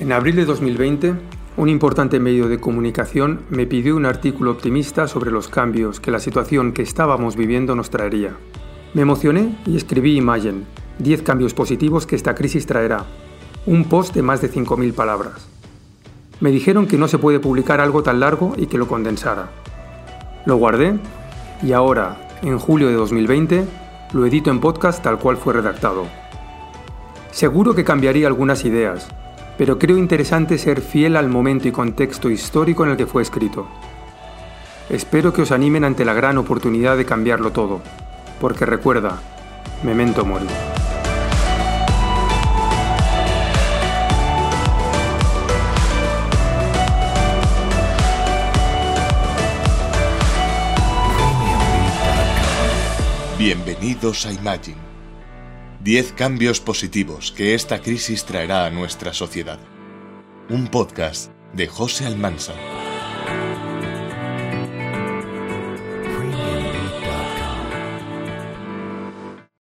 En abril de 2020, un importante medio de comunicación me pidió un artículo optimista sobre los cambios que la situación que estábamos viviendo nos traería. Me emocioné y escribí Imagen, 10 cambios positivos que esta crisis traerá, un post de más de 5.000 palabras. Me dijeron que no se puede publicar algo tan largo y que lo condensara. Lo guardé y ahora, en julio de 2020, lo edito en podcast tal cual fue redactado. Seguro que cambiaría algunas ideas, pero creo interesante ser fiel al momento y contexto histórico en el que fue escrito. Espero que os animen ante la gran oportunidad de cambiarlo todo, porque recuerda, memento mori. Bienvenidos a Imagine. 10 cambios positivos que esta crisis traerá a nuestra sociedad. Un podcast de José Almanza.